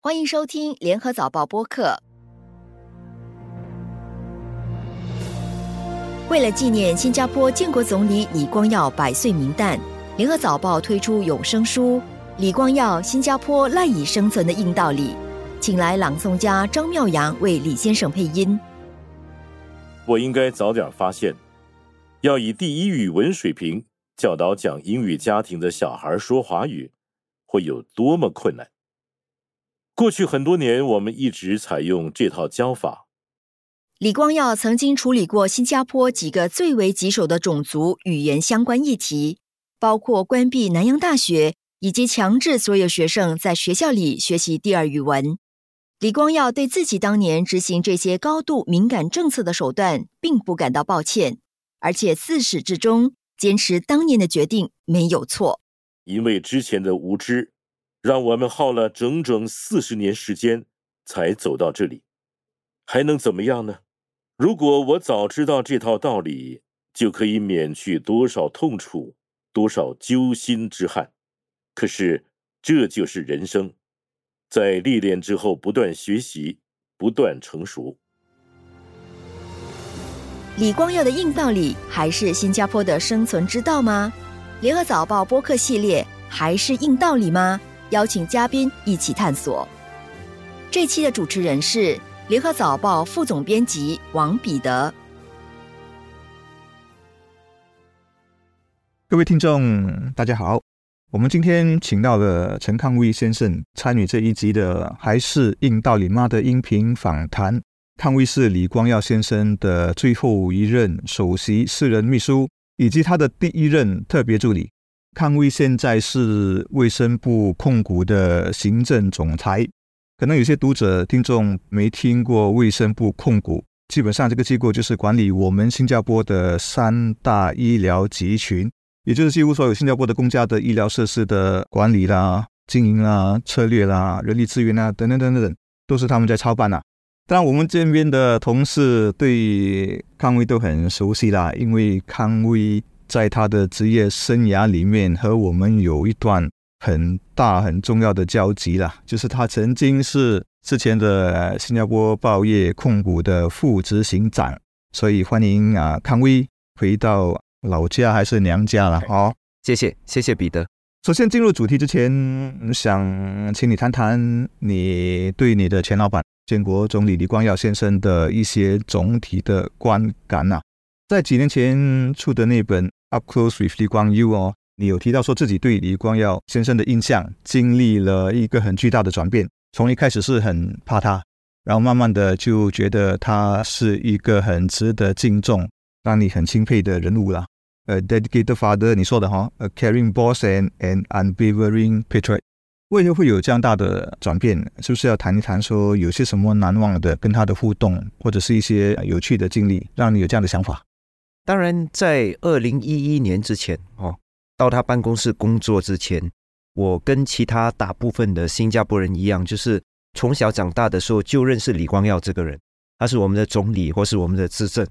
欢迎收听联合早报播客。为了纪念新加坡建国总理李光耀百岁冥诞，联合早报推出有声书《李光耀新加坡赖以生存的硬道理》，请来朗诵家张妙阳为李先生配音。我应该早点发现，要以第一语文水平教导讲英语家庭的小孩说华语，会有多么困难。过去很多年，我们一直采用这套教法。李光耀曾经处理过新加坡几个最为棘手的种族语言相关议题，包括关闭南洋大学以及强制所有学生在学校里学习第二语文。李光耀对自己当年执行这些高度敏感政策的手段并不感到抱歉，而且自始至终坚持当年的决定没有错。因为之前的无知，让我们耗了整整四十年时间才走到这里，还能怎么样呢？如果我早知道这套道理，就可以免去多少痛楚，多少揪心之憾。可是，这就是人生，在历练之后不断学习，不断成熟。李光耀的硬道理还是新加坡的生存之道吗？联合早报播客系列还是硬道理吗？邀请嘉宾一起探索。这期的主持人是。联合早报副总编辑王彼得，各位听众，大家好。我们今天请到了陈康威先生参与这一集的《还是硬道理妈》的音频访谈。康威是李光耀先生的最后一任首席私人秘书，以及他的第一任特别助理。康威现在是卫生部控股的行政总裁。可能有些读者听众没听过卫生部控股，基本上这个机构就是管理我们新加坡的三大医疗集群，也就是几乎所有新加坡的公家的医疗设施的管理啦、经营啦、策略啦、人力资源啊等等等等，都是他们在操办呐。当然，我们这边的同事对康威都很熟悉啦，因为康威在他的职业生涯里面和我们有一段。很大很重要的交集啦，就是他曾经是之前的新加坡报业控股的副执行长，所以欢迎啊康威回到老家还是娘家了？好，谢谢谢谢彼得。首先进入主题之前，想请你谈谈你对你的前老板建国总理李光耀先生的一些总体的观感呐。在几年前出的那本《Up Close with 李光耀》哦。你有提到说自己对李光耀先生的印象经历了一个很巨大的转变，从一开始是很怕他，然后慢慢的就觉得他是一个很值得敬重、让你很钦佩的人物啦。呃，dedicated father，你说的哈，a caring boss and an unwavering patriot，为何会有这样大的转变？是不是要谈一谈说有些什么难忘的跟他的互动，或者是一些有趣的经历，让你有这样的想法？当然，在二零一一年之前哦。到他办公室工作之前，我跟其他大部分的新加坡人一样，就是从小长大的时候就认识李光耀这个人，他是我们的总理或是我们的执政，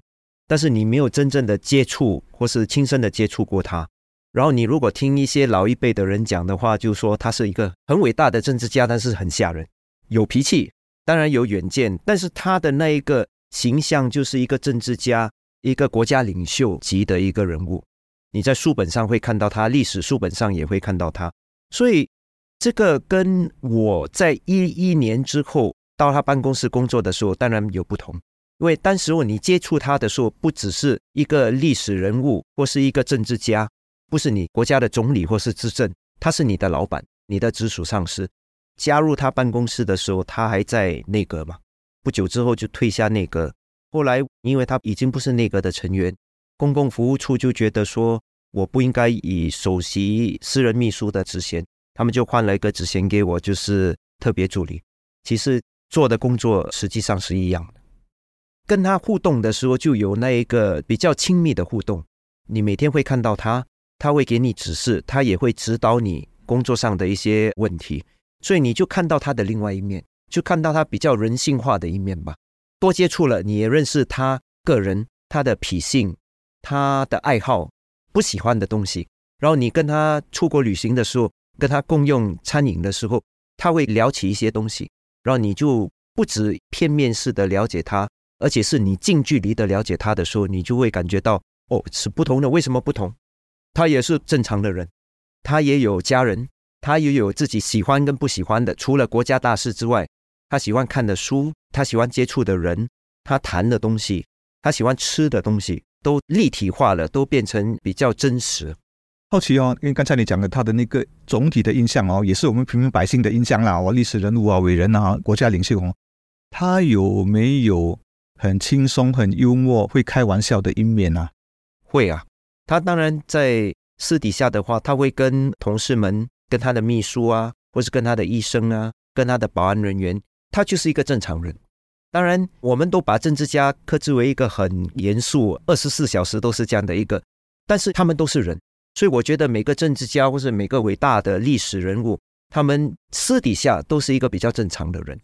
但是你没有真正的接触或是亲身的接触过他。然后你如果听一些老一辈的人讲的话，就说他是一个很伟大的政治家，但是很吓人，有脾气，当然有远见，但是他的那一个形象就是一个政治家，一个国家领袖级的一个人物。你在书本上会看到他，历史书本上也会看到他，所以这个跟我在一一年之后到他办公室工作的时候当然有不同，因为当时候你接触他的时候，不只是一个历史人物或是一个政治家，不是你国家的总理或是执政，他是你的老板，你的直属上司。加入他办公室的时候，他还在内阁嘛，不久之后就退下内阁，后来因为他已经不是内阁的成员。公共服务处就觉得说，我不应该以首席私人秘书的职衔，他们就换了一个职衔给我，就是特别助理。其实做的工作实际上是一样的。跟他互动的时候，就有那一个比较亲密的互动。你每天会看到他，他会给你指示，他也会指导你工作上的一些问题，所以你就看到他的另外一面，就看到他比较人性化的一面吧。多接触了，你也认识他个人，他的脾性。他的爱好、不喜欢的东西，然后你跟他出国旅行的时候，跟他共用餐饮的时候，他会聊起一些东西，然后你就不止片面式的了解他，而且是你近距离的了解他的时候，你就会感觉到哦是不同的。为什么不同？他也是正常的人，他也有家人，他也有自己喜欢跟不喜欢的。除了国家大事之外，他喜欢看的书，他喜欢接触的人，他谈的东西，他喜欢吃的东西，都立体化了，都变成比较真实。好奇哦，因为刚才你讲的他的那个总体的印象哦，也是我们平民百姓的印象啦。哦，历史人物啊，伟人啊，国家领袖哦，他有没有很轻松、很幽默、会开玩笑的一面啊？会啊，他当然在私底下的话，他会跟同事们、跟他的秘书啊，或是跟他的医生啊，跟他的保安人员，他就是一个正常人。当然，我们都把政治家克制为一个很严肃、二十四小时都是这样的一个，但是他们都是人。所以我觉得每个政治家或者每个伟大的历史人物，他们私底下都是一个比较正常的人。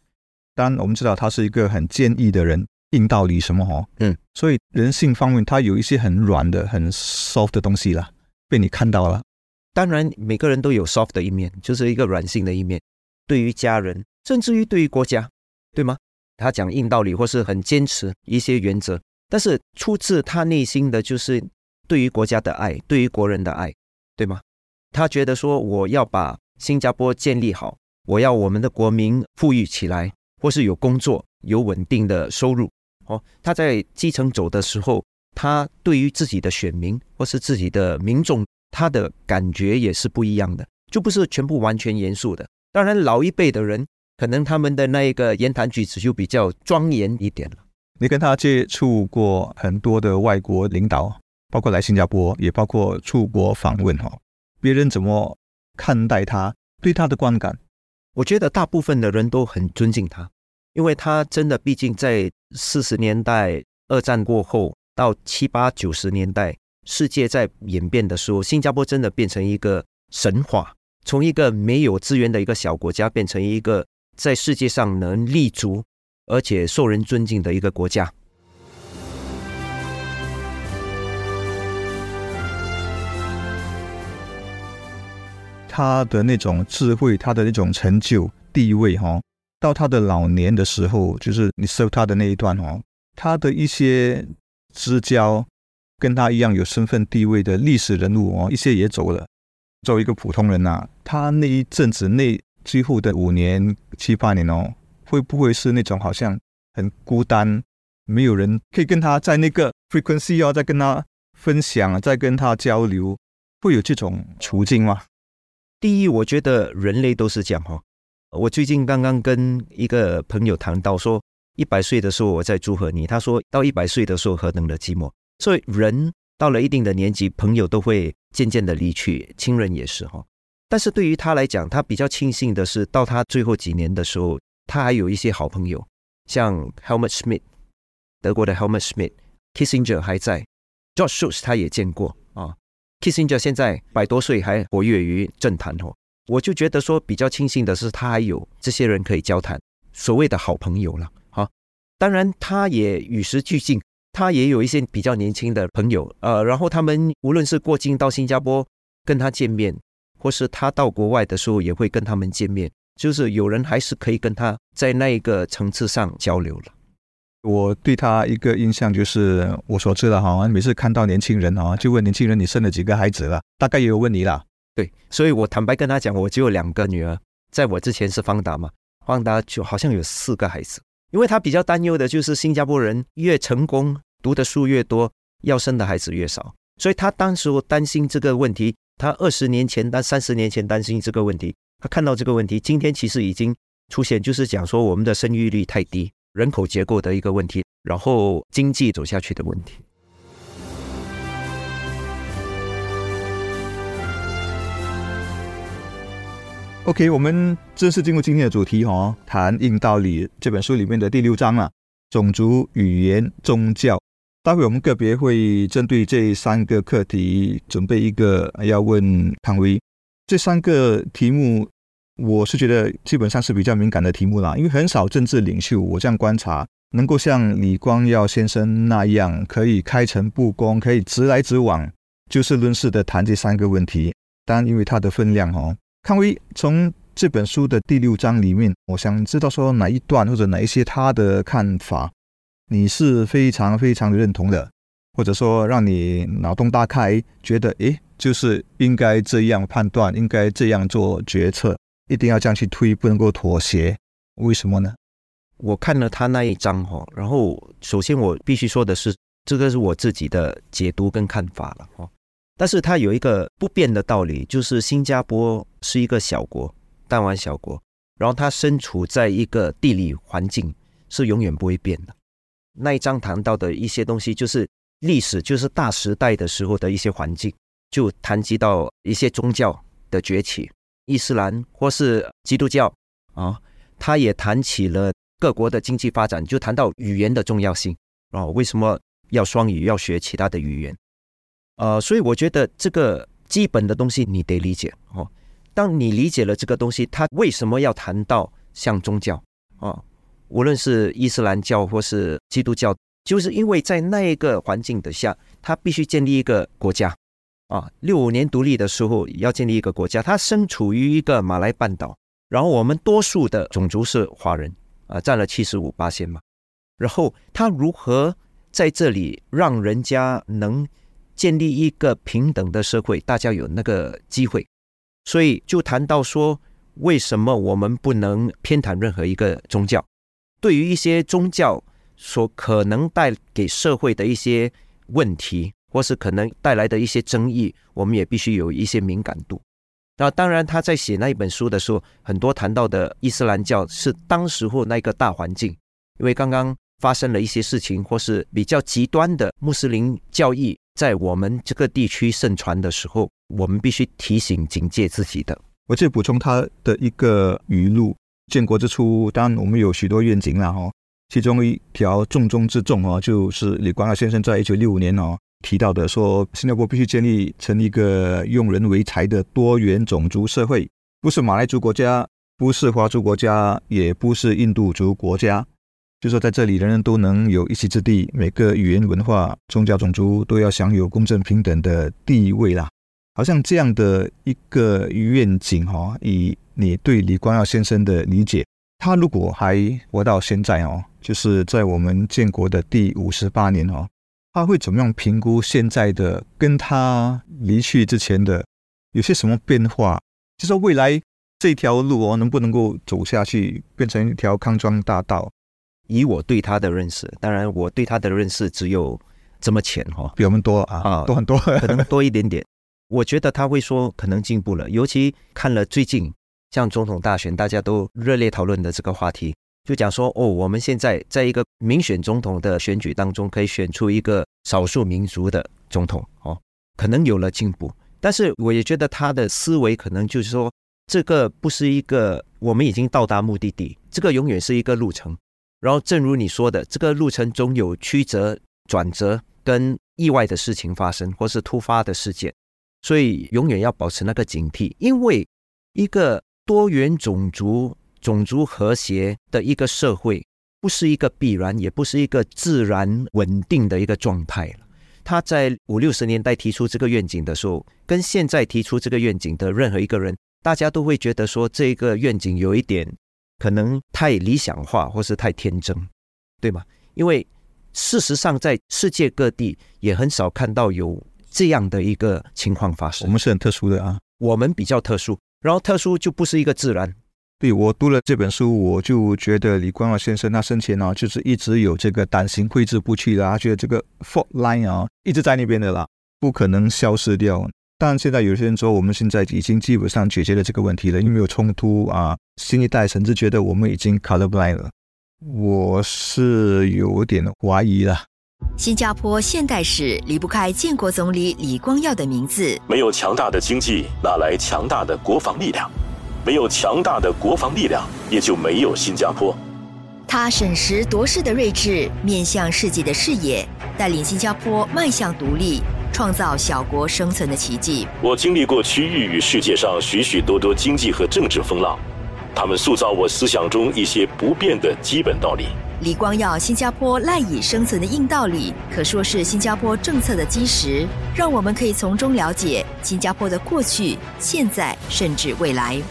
当然，我们知道他是一个很坚毅的人，硬道理什么哈，嗯，所以人性方面他有一些很软的、很 soft 的东西啦，被你看到了。当然，每个人都有 soft 的一面，就是一个软性的一面。对于家人，甚至于对于国家，对吗？他讲硬道理或是很坚持一些原则，但是出自他内心的就是。对于国家的爱，对于国人的爱，对吗？他觉得说，我要把新加坡建立好，我要我们的国民富裕起来，或是有工作、有稳定的收入。哦，他在基层走的时候，他对于自己的选民或是自己的民众，他的感觉也是不一样的，就不是全部完全严肃的。当然，老一辈的人可能他们的那一个言谈举止就比较庄严一点了。你跟他接触过很多的外国领导。包括来新加坡，也包括出国访问哈，别人怎么看待他，对他的观感？我觉得大部分的人都很尊敬他，因为他真的毕竟在四十年代二战过后到七八九十年代，世界在演变的时候，新加坡真的变成一个神话，从一个没有资源的一个小国家，变成一个在世界上能立足而且受人尊敬的一个国家。他的那种智慧，他的那种成就、地位，哈，到他的老年的时候，就是你收他的那一段，哈，他的一些知交，跟他一样有身份地位的历史人物，哦，一些也走了。作为一个普通人呐，他那一阵子那最后的五年、七八年哦，会不会是那种好像很孤单，没有人可以跟他在那个 frequency 要再跟他分享，再跟他交流，会有这种处境吗？第一，我觉得人类都是这样哈。我最近刚刚跟一个朋友谈到说，一百岁的时候我在祝贺你，他说到一百岁的时候何等的寂寞。所以人到了一定的年纪，朋友都会渐渐的离去，亲人也是哈。但是对于他来讲，他比较庆幸的是，到他最后几年的时候，他还有一些好朋友，像 Helmut Schmidt，德国的 Helmut Schmidt，Kissinger 还在，George Shultz 他也见过啊。Kissinger 现在百多岁还活跃于政坛哦，我就觉得说比较庆幸的是他还有这些人可以交谈，所谓的好朋友了。好，当然他也与时俱进，他也有一些比较年轻的朋友，呃，然后他们无论是过境到新加坡跟他见面，或是他到国外的时候也会跟他们见面，就是有人还是可以跟他在那一个层次上交流了。我对他一个印象就是，我所知的哈，每次看到年轻人啊，就问年轻人你生了几个孩子了？大概也有问你啦。对，所以我坦白跟他讲，我只有两个女儿，在我之前是方达嘛，方达就好像有四个孩子，因为他比较担忧的就是新加坡人越成功，读的书越多，要生的孩子越少，所以他当时担心这个问题，他二十年前、但三十年前担心这个问题，他看到这个问题，今天其实已经出现，就是讲说我们的生育率太低。人口结构的一个问题，然后经济走下去的问题。OK，我们正式进入今天的主题哦，谈《硬道理》这本书里面的第六章啊，种族、语言、宗教。待会我们个别会针对这三个课题准备一个要问康威。这三个题目。我是觉得基本上是比较敏感的题目啦，因为很少政治领袖，我这样观察，能够像李光耀先生那样，可以开诚布公，可以直来直往，就事论事的谈这三个问题。当然，因为它的分量哦，康威从这本书的第六章里面，我想知道说哪一段或者哪一些他的看法，你是非常非常认同的，或者说让你脑洞大开，觉得诶，就是应该这样判断，应该这样做决策，一定要这样去推，不能够妥协，为什么呢？我看了他那一章哈，然后首先我必须说的是，这个是我自己的解读跟看法了哈。但是它有一个不变的道理，就是新加坡是一个小国，弹丸小国，然后它身处在一个地理环境是永远不会变的。那一章谈到的一些东西，就是历史，就是大时代的时候的一些环境，就谈及到一些宗教的崛起，伊斯兰或是基督教啊，他也谈起了各国的经济发展，就谈到语言的重要性啊，为什么要双语，要学其他的语言。呃，所以我觉得这个基本的东西你得理解哦。当你理解了这个东西，他为什么要谈到像宗教啊？无论是伊斯兰教或是基督教，就是因为在那一个环境底下，他必须建立一个国家啊。六五年独立的时候要建立一个国家，他身处于一个马来半岛，然后我们多数的种族是华人啊，占了七十五八线嘛。然后他如何在这里让人家能？建立一个平等的社会，大家有那个机会，所以就谈到说，为什么我们不能偏袒任何一个宗教？对于一些宗教所可能带给社会的一些问题，或是可能带来的一些争议，我们也必须有一些敏感度。那当然，他在写那一本书的时候，很多谈到的伊斯兰教是当时候那个大环境，因为刚刚发生了一些事情，或是比较极端的穆斯林教义。在我们这个地区盛传的时候，我们必须提醒警戒自己的。我再补充他的一个语录：建国之初，当然我们有许多愿景了哈，其中一条重中之重哦，就是李光耀先生在一九六五年哦提到的，说新加坡必须建立成一个用人为才的多元种族社会，不是马来族国家，不是华族国家，也不是印度族国家。就说在这里，人人都能有一席之地，每个语言、文化、宗教、种族都要享有公正平等的地位啦。好像这样的一个愿景哈，以你对李光耀先生的理解，他如果还活到现在哦，就是在我们建国的第五十八年哦，他会怎么样评估现在的跟他离去之前的有些什么变化？就说未来这条路哦，能不能够走下去，变成一条康庄大道？以我对他的认识，当然我对他的认识只有这么浅哈，比我们多啊啊，多很多，可能多一点点。我觉得他会说可能进步了，尤其看了最近像总统大选，大家都热烈讨论的这个话题，就讲说哦，我们现在在一个民选总统的选举当中，可以选出一个少数民族的总统哦，可能有了进步。但是我也觉得他的思维可能就是说，这个不是一个我们已经到达目的地，这个永远是一个路程。然后，正如你说的，这个路程总有曲折、转折跟意外的事情发生，或是突发的事件，所以永远要保持那个警惕。因为一个多元种族、种族和谐的一个社会，不是一个必然，也不是一个自然稳定的一个状态。他在五六十年代提出这个愿景的时候，跟现在提出这个愿景的任何一个人，大家都会觉得说，这个愿景有一点。可能太理想化，或是太天真，对吗？因为事实上，在世界各地也很少看到有这样的一个情况发生。我们是很特殊的啊，我们比较特殊，然后特殊就不是一个自然。对我读了这本书，我就觉得李光耀先生他生前呢，就是一直有这个胆行挥之不去的，他觉得这个 fault line 啊，一直在那边的啦，不可能消失掉。但现在有些人说，我们现在已经基本上解决了这个问题了，因为有冲突啊。新一代甚至觉得我们已经 colorblind 了，我是有点怀疑了。新加坡现代史离不开建国总理李光耀的名字。没有强大的经济，哪来强大的国防力量？没有强大的国防力量，也就没有新加坡。他审时度势的睿智，面向世界的视野，带领新加坡迈向独立。创造小国生存的奇迹。我经历过区域与世界上许许多多经济和政治风浪，他们塑造我思想中一些不变的基本道理。李光耀新加坡赖以生存的硬道理，可说是新加坡政策的基石，让我们可以从中了解新加坡的过去、现在，甚至未来。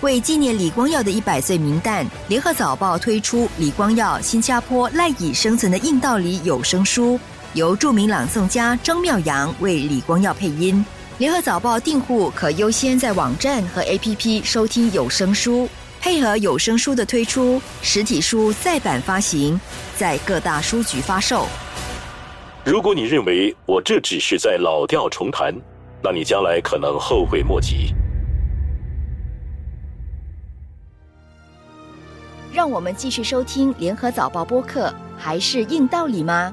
为纪念李光耀的一百岁名诞，联合早报推出李光耀新加坡赖以生存的硬道理有声书，由著名朗诵家张妙阳为李光耀配音。联合早报订户可优先在网站和 APP 收听有声书，配合有声书的推出，实体书再版发行，在各大书局发售。如果你认为我这只是在老调重弹，那你将来可能后悔莫及。让我们继续收听联合早报播客，还是硬道理吗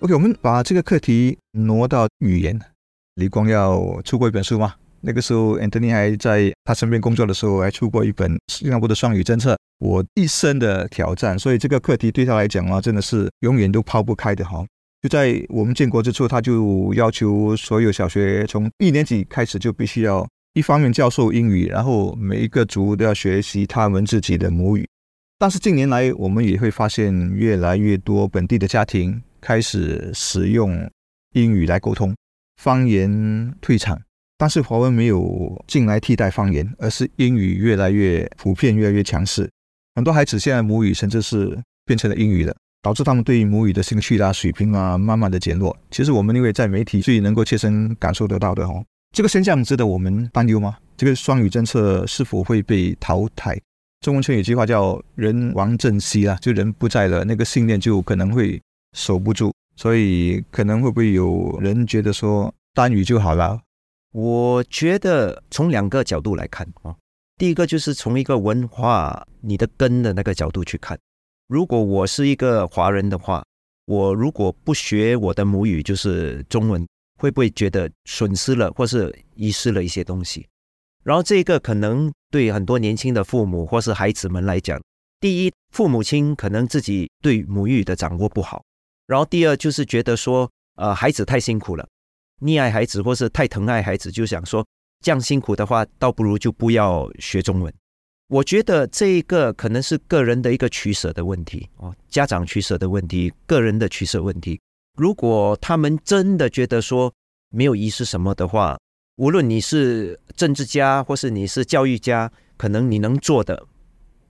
？OK，我们把这个课题挪到语言。李光耀出过一本书吗？那个时候，Anthony 还在他身边工作的时候，还出过一本新加坡的双语政策。我一生的挑战，所以这个课题对他来讲啊，真的是永远都抛不开的哈。就在我们建国之初，他就要求所有小学从一年级开始就必须要一方面教授英语，然后每一个族都要学习他们自己的母语。但是近年来，我们也会发现越来越多本地的家庭开始使用英语来沟通，方言退场。但是华文没有进来替代方言，而是英语越来越普遍，越来越强势。很多孩子现在母语甚至是变成了英语了，导致他们对于母语的兴趣啊、水平啊，慢慢的减弱。其实我们因为在媒体最能够切身感受得到的哦，这个现象值得我们担忧吗？这个双语政策是否会被淘汰？中文圈有句话叫“人亡政息”啊，就人不在了，那个信念就可能会守不住。所以可能会不会有人觉得说单语就好了？我觉得从两个角度来看啊，第一个就是从一个文化你的根的那个角度去看。如果我是一个华人的话，我如果不学我的母语就是中文，会不会觉得损失了或是遗失了一些东西？然后这个可能对很多年轻的父母或是孩子们来讲，第一，父母亲可能自己对母语的掌握不好；然后第二，就是觉得说，呃，孩子太辛苦了。溺爱孩子，或是太疼爱孩子，就想说这样辛苦的话，倒不如就不要学中文。我觉得这一个可能是个人的一个取舍的问题哦，家长取舍的问题，个人的取舍问题。如果他们真的觉得说没有意思什么的话，无论你是政治家或是你是教育家，可能你能做的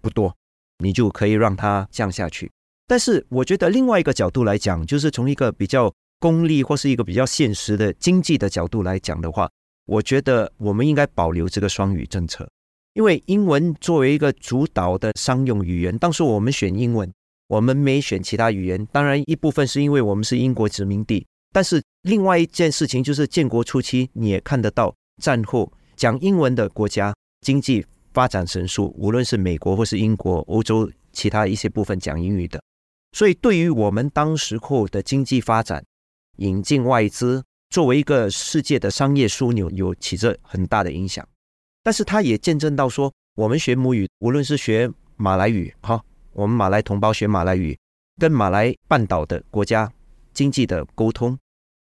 不多，你就可以让他降下去。但是我觉得另外一个角度来讲，就是从一个比较。功利或是一个比较现实的经济的角度来讲的话，我觉得我们应该保留这个双语政策，因为英文作为一个主导的商用语言，当时我们选英文，我们没选其他语言。当然一部分是因为我们是英国殖民地，但是另外一件事情就是建国初期你也看得到，战后讲英文的国家经济发展神速，无论是美国或是英国、欧洲其他一些部分讲英语的，所以对于我们当时候的经济发展。引进外资作为一个世界的商业枢纽，有起着很大的影响。但是它也见证到说，我们学母语，无论是学马来语，哈，我们马来同胞学马来语，跟马来半岛的国家经济的沟通；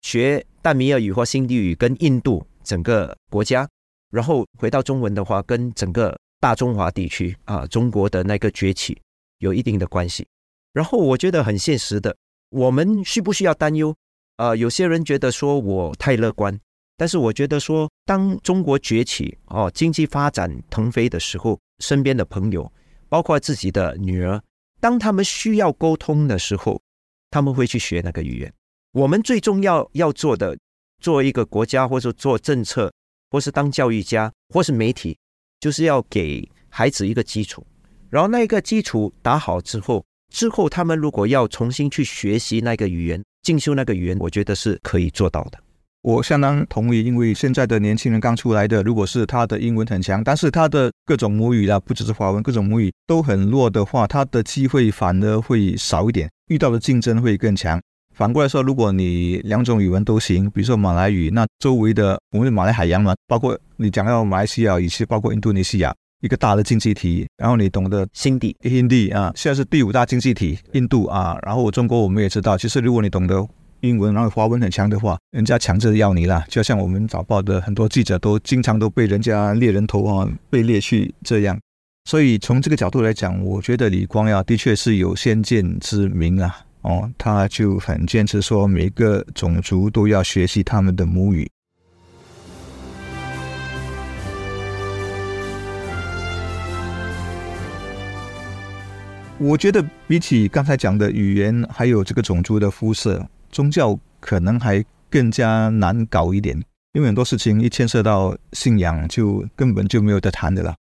学淡米尔语或新地语，跟印度整个国家；然后回到中文的话，跟整个大中华地区啊，中国的那个崛起有一定的关系。然后我觉得很现实的，我们需不需要担忧？呃，有些人觉得说我太乐观，但是我觉得说，当中国崛起哦，经济发展腾飞的时候，身边的朋友，包括自己的女儿，当他们需要沟通的时候，他们会去学那个语言。我们最重要要做的，做一个国家，或者做政策，或是当教育家，或是媒体，就是要给孩子一个基础。然后那一个基础打好之后，之后他们如果要重新去学习那个语言。进修那个语言，我觉得是可以做到的。我相当同意，因为现在的年轻人刚出来的，如果是他的英文很强，但是他的各种母语啦，不只是华文，各种母语都很弱的话，他的机会反而会少一点，遇到的竞争会更强。反过来说，如果你两种语文都行，比如说马来语，那周围的我们马来海洋嘛，包括你讲到马来西亚以及包括印度尼西亚。一个大的经济体，然后你懂得新地、印地啊，现在是第五大经济体，印度啊，然后中国我们也知道，其实如果你懂得英文，然后华文很强的话，人家强制要你啦，就像我们早报的很多记者都经常都被人家猎人头啊，被猎去这样。所以从这个角度来讲，我觉得李光耀的确是有先见之明啊，哦，他就很坚持说每个种族都要学习他们的母语。我觉得比起刚才讲的语言，还有这个种族的肤色，宗教可能还更加难搞一点，因为很多事情一牵涉到信仰，就根本就没有得谈的了。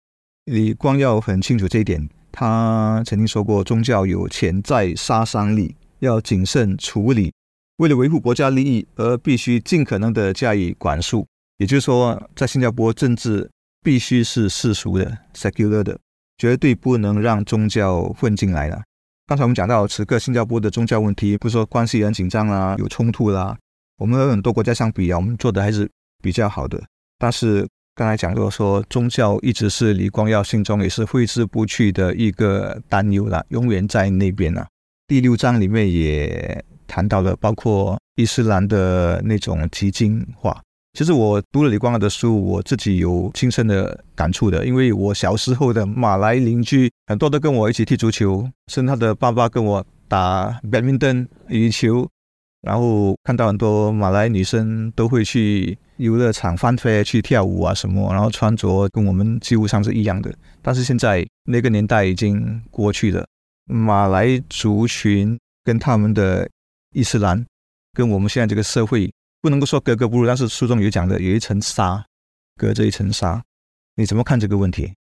李光耀很清楚这一点，他曾经说过，宗教有潜在杀伤力，要谨慎处理。为了维护国家利益，而必须尽可能的加以管束。也就是说，在新加坡，政治必须是世俗的 （secular） 的。绝对不能让宗教混进来了。刚才我们讲到，此刻新加坡的宗教问题，不是说关系很紧张啦，有冲突啦。我们和很多国家相比啊，我们做的还是比较好的。但是刚才讲过说，宗教一直是李光耀心中也是挥之不去的一个担忧啦，永远在那边啊。第六章里面也谈到了，包括伊斯兰的那种极精化。其实我读了李光耀的书，我自己有亲身的感触的，因为我小时候的马来邻居很多都跟我一起踢足球，甚至他的爸爸跟我打 badminton 羽球，然后看到很多马来女生都会去游乐场翻飞去跳舞啊什么，然后穿着跟我们几乎上是一样的。但是现在那个年代已经过去了，马来族群跟他们的伊斯兰，跟我们现在这个社会。不能够说格格不入，但是书中有讲的，有一层纱，隔着一层纱，你怎么看这个问题？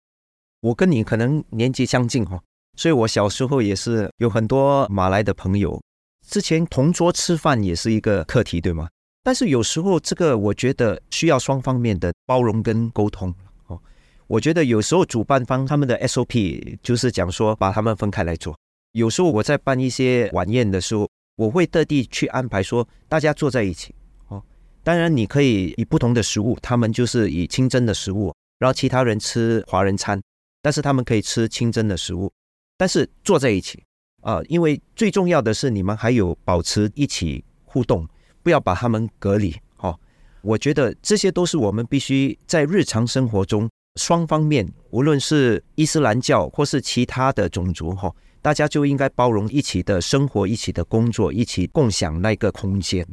我跟你可能年纪相近哈，所以我小时候也是有很多马来的朋友，之前同桌吃饭也是一个课题，对吗？但是有时候这个我觉得需要双方面的包容跟沟通哦。我觉得有时候主办方他们的 SOP 就是讲说把他们分开来做，有时候我在办一些晚宴的时候，我会特地去安排说大家坐在一起。当然，你可以以不同的食物，他们就是以清真的食物，然后其他人吃华人餐，但是他们可以吃清真的食物，但是坐在一起啊，因为最重要的是你们还有保持一起互动，不要把他们隔离。哦，我觉得这些都是我们必须在日常生活中双方面，无论是伊斯兰教或是其他的种族，哈，大家就应该包容一起的生活，一起的工作，一起共享那个空间。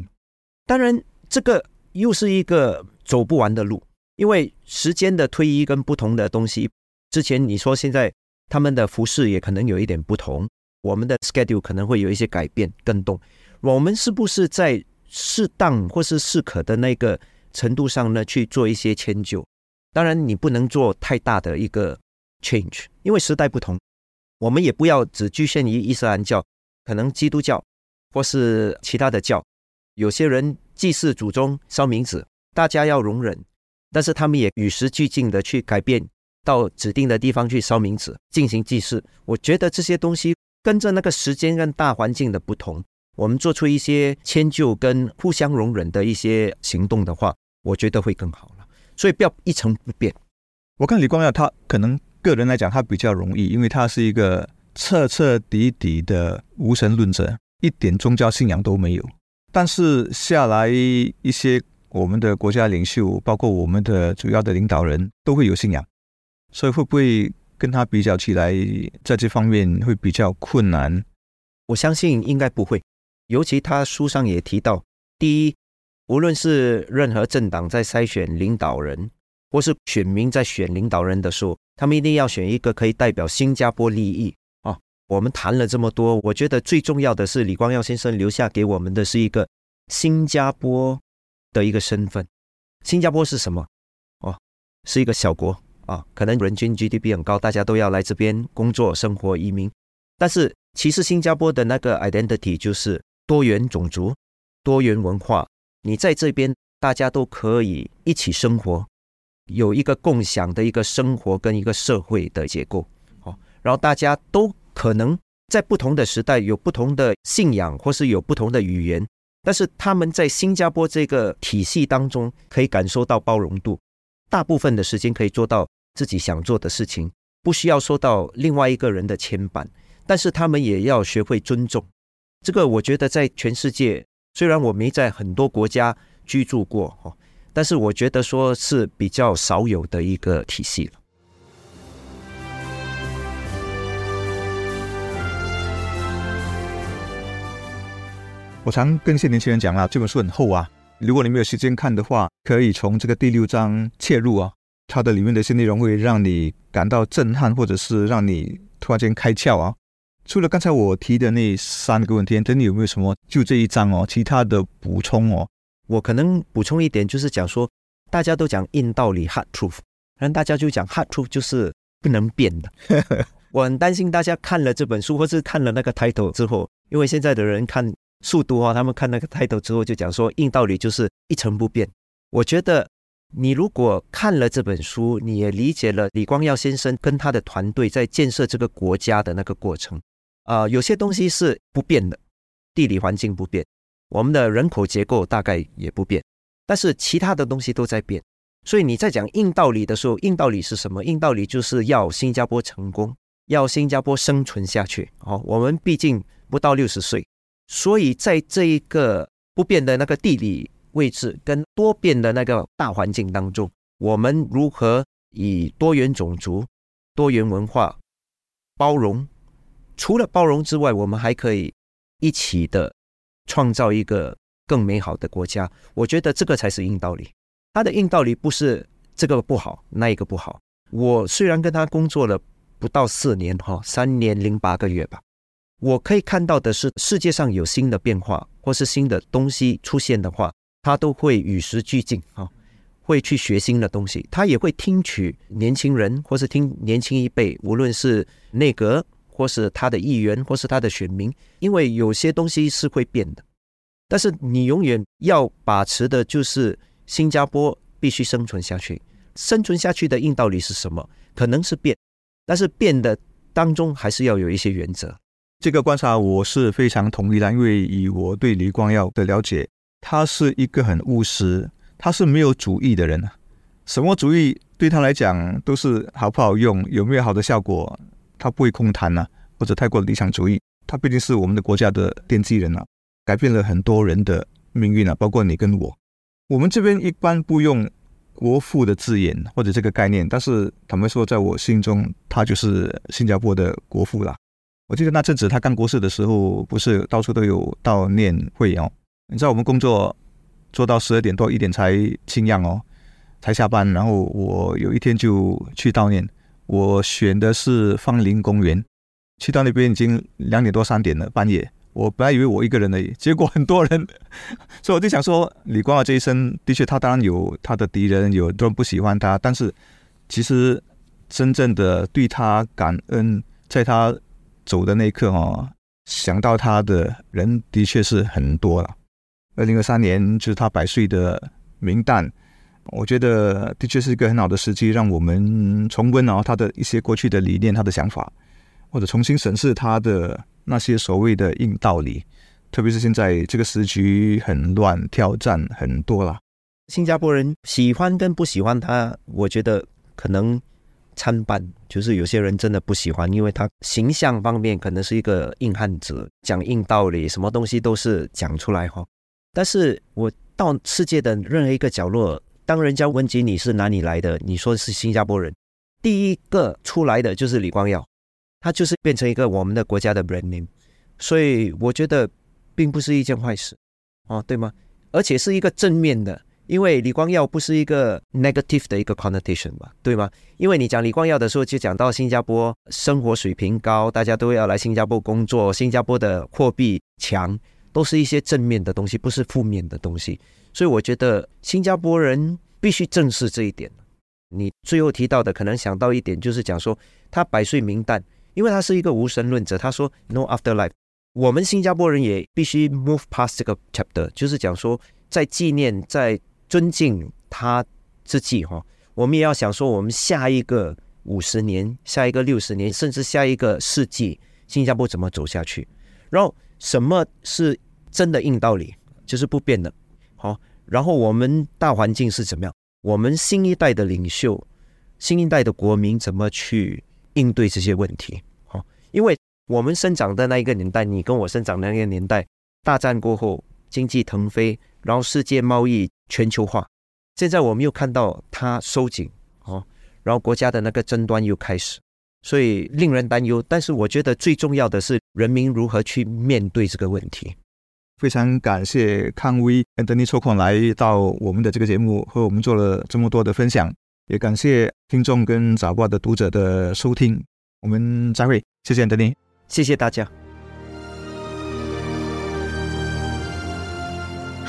当然。这个又是一个走不完的路，因为时间的推移跟不同的东西。之前你说现在他们的服饰也可能有一点不同，我们的 schedule 可能会有一些改变更动。我们是不是在适当或是适可的那个程度上呢去做一些迁就？当然，你不能做太大的一个 change，因为时代不同。我们也不要只局限于伊斯兰教，可能基督教或是其他的教，有些人。祭祀祖宗、烧冥纸，大家要容忍，但是他们也与时俱进的去改变，到指定的地方去烧冥纸进行祭祀。我觉得这些东西跟着那个时间跟大环境的不同，我们做出一些迁就跟互相容忍的一些行动的话，我觉得会更好了。所以不要一成不变。我看李光耀他可能个人来讲他比较容易，因为他是一个彻彻底底的无神论者，一点宗教信仰都没有。但是下来一些我们的国家领袖，包括我们的主要的领导人，都会有信仰，所以会不会跟他比较起来，在这方面会比较困难？我相信应该不会。尤其他书上也提到，第一，无论是任何政党在筛选领导人，或是选民在选领导人的时候，他们一定要选一个可以代表新加坡利益。我们谈了这么多，我觉得最重要的是李光耀先生留下给我们的是一个新加坡的一个身份。新加坡是什么？哦，是一个小国啊，可能人均 GDP 很高，大家都要来这边工作、生活、移民。但是其实新加坡的那个 identity 就是多元种族、多元文化。你在这边，大家都可以一起生活，有一个共享的一个生活跟一个社会的结构。哦，然后大家都。可能在不同的时代有不同的信仰，或是有不同的语言，但是他们在新加坡这个体系当中可以感受到包容度，大部分的时间可以做到自己想做的事情，不需要受到另外一个人的牵绊。但是他们也要学会尊重，这个我觉得在全世界，虽然我没在很多国家居住过哈，但是我觉得说是比较少有的一个体系了。我常跟一些年轻人讲啊，这本书很厚啊，如果你没有时间看的话，可以从这个第六章切入啊，它的里面的一些内容会让你感到震撼，或者是让你突然间开窍啊。除了刚才我提的那三个问题，等你有没有什么就这一章哦，其他的补充哦？我可能补充一点，就是讲说，大家都讲硬道理 （hard truth），然后大家就讲 hard truth 就是不能变的。我很担心大家看了这本书，或是看了那个 title 之后，因为现在的人看速读啊，他们看那个 title 之后就讲说硬道理就是一成不变。我觉得你如果看了这本书，你也理解了李光耀先生跟他的团队在建设这个国家的那个过程啊，有些东西是不变的，地理环境不变，我们的人口结构大概也不变，但是其他的东西都在变。所以你在讲硬道理的时候，硬道理是什么？硬道理就是要新加坡成功。要新加坡生存下去，哦，我们毕竟不到六十岁，所以在这一个不变的那个地理位置跟多变的那个大环境当中，我们如何以多元种族、多元文化包容？除了包容之外，我们还可以一起的创造一个更美好的国家。我觉得这个才是硬道理。他的硬道理不是这个不好，那一个不好。我虽然跟他工作了。不到四年哈，三年零八个月吧。我可以看到的是，世界上有新的变化或是新的东西出现的话，他都会与时俱进哈，会去学新的东西。他也会听取年轻人或是听年轻一辈，无论是内阁或是他的议员或是他的选民，因为有些东西是会变的。但是你永远要把持的就是新加坡必须生存下去，生存下去的硬道理是什么？可能是变。但是变的当中还是要有一些原则。这个观察我是非常同意的，因为以我对李光耀的了解，他是一个很务实，他是没有主义的人。什么主义对他来讲都是好不好用，有没有好的效果，他不会空谈呐，或者太过理想主义。他毕竟是我们的国家的奠基人啊，改变了很多人的命运啊，包括你跟我。我们这边一般不用。国父的字眼或者这个概念，但是坦白说，在我心中，他就是新加坡的国父啦。我记得那阵子他刚过世的时候，不是到处都有悼念会哦。你知道我们工作做到十二点多一点才清样哦，才下班。然后我有一天就去悼念，我选的是芳林公园，去到那边已经两点多三点了，半夜。我本来以为我一个人而已，结果很多人，所以我就想说，李光耀这一生的确，他当然有他的敌人，有多人不喜欢他，但是其实真正的对他感恩，在他走的那一刻哦，想到他的人的确是很多了。二零二三年就是他百岁的名诞，我觉得的确是一个很好的时机，让我们重温哦他的一些过去的理念、他的想法，或者重新审视他的。那些所谓的硬道理，特别是现在这个时局很乱，挑战很多了。新加坡人喜欢跟不喜欢他，我觉得可能参半。就是有些人真的不喜欢，因为他形象方面可能是一个硬汉子，讲硬道理，什么东西都是讲出来哈。但是我到世界的任何一个角落，当人家问及你是哪里来的，你说是新加坡人，第一个出来的就是李光耀。他就是变成一个我们的国家的 brand name，所以我觉得并不是一件坏事，哦，对吗？而且是一个正面的，因为李光耀不是一个 negative 的一个 connotation 吧，对吗？因为你讲李光耀的时候，就讲到新加坡生活水平高，大家都要来新加坡工作，新加坡的货币强，都是一些正面的东西，不是负面的东西。所以我觉得新加坡人必须正视这一点。你最后提到的，可能想到一点，就是讲说他百岁名旦。因为他是一个无神论者，他说 “no afterlife”。我们新加坡人也必须 move past 这个 chapter，就是讲说，在纪念、在尊敬他之际，哈，我们也要想说，我们下一个五十年、下一个六十年，甚至下一个世纪，新加坡怎么走下去？然后，什么是真的硬道理，就是不变的。好，然后我们大环境是怎么样？我们新一代的领袖、新一代的国民怎么去应对这些问题？好因为我们生长的那一个年代，你跟我生长的那个年代，大战过后经济腾飞，然后世界贸易全球化，现在我们又看到它收紧哦，然后国家的那个争端又开始，所以令人担忧。但是我觉得最重要的是人民如何去面对这个问题。非常感谢康威等你抽空来到我们的这个节目，和我们做了这么多的分享，也感谢听众跟早报的读者的收听。我们再会，谢谢安德尼，谢谢大家。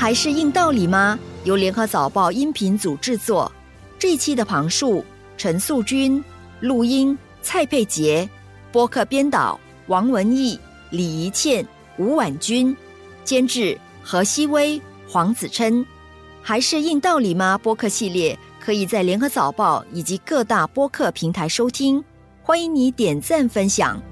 还是硬道理吗？由联合早报音频组制作，这一期的旁述陈素君，录音蔡佩杰，播客编导王文义、李怡倩、吴婉君，监制何希微、黄子琛。还是硬道理吗？播客系列可以在联合早报以及各大播客平台收听，欢迎你点赞分享。